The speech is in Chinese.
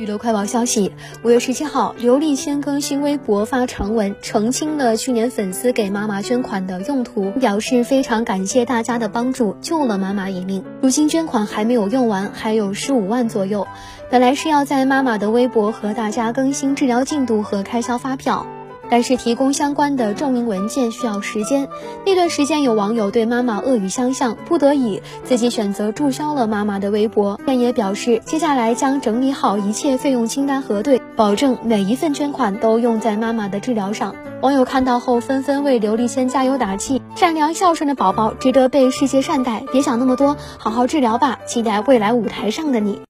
娱乐快报消息：五月十七号，刘丽先更新微博发长文，澄清了去年粉丝给妈妈捐款的用途，表示非常感谢大家的帮助，救了妈妈一命。如今捐款还没有用完，还有十五万左右。本来是要在妈妈的微博和大家更新治疗进度和开销发票。但是提供相关的证明文件需要时间，那段时间有网友对妈妈恶语相向，不得已自己选择注销了妈妈的微博。但也表示接下来将整理好一切费用清单核对，保证每一份捐款都用在妈妈的治疗上。网友看到后纷纷为刘丽仙加油打气，善良孝顺的宝宝值得被世界善待，别想那么多，好好治疗吧，期待未来舞台上的你。